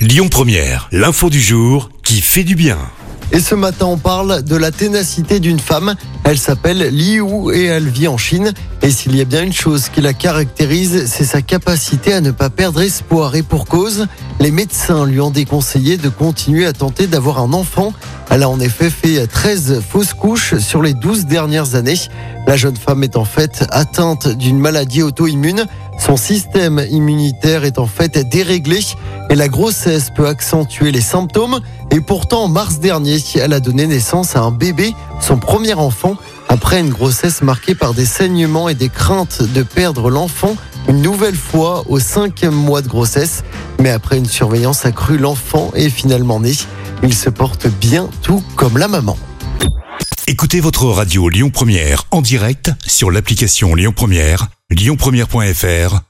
Lyon Première, l'info du jour qui fait du bien. Et ce matin, on parle de la ténacité d'une femme. Elle s'appelle Liu et elle vit en Chine. Et s'il y a bien une chose qui la caractérise, c'est sa capacité à ne pas perdre espoir. Et pour cause, les médecins lui ont déconseillé de continuer à tenter d'avoir un enfant. Elle a en effet fait 13 fausses couches sur les 12 dernières années. La jeune femme est en fait atteinte d'une maladie auto-immune. Son système immunitaire est en fait déréglé et la grossesse peut accentuer les symptômes. Et pourtant, en mars dernier, elle a donné naissance à un bébé, son premier enfant, après une grossesse marquée par des saignements et des craintes de perdre l'enfant une nouvelle fois au cinquième mois de grossesse. Mais après une surveillance accrue, l'enfant est finalement né. Il se porte bien tout comme la maman. Écoutez votre radio Lyon Première en direct sur l'application Lyon Première, lyonpremière.fr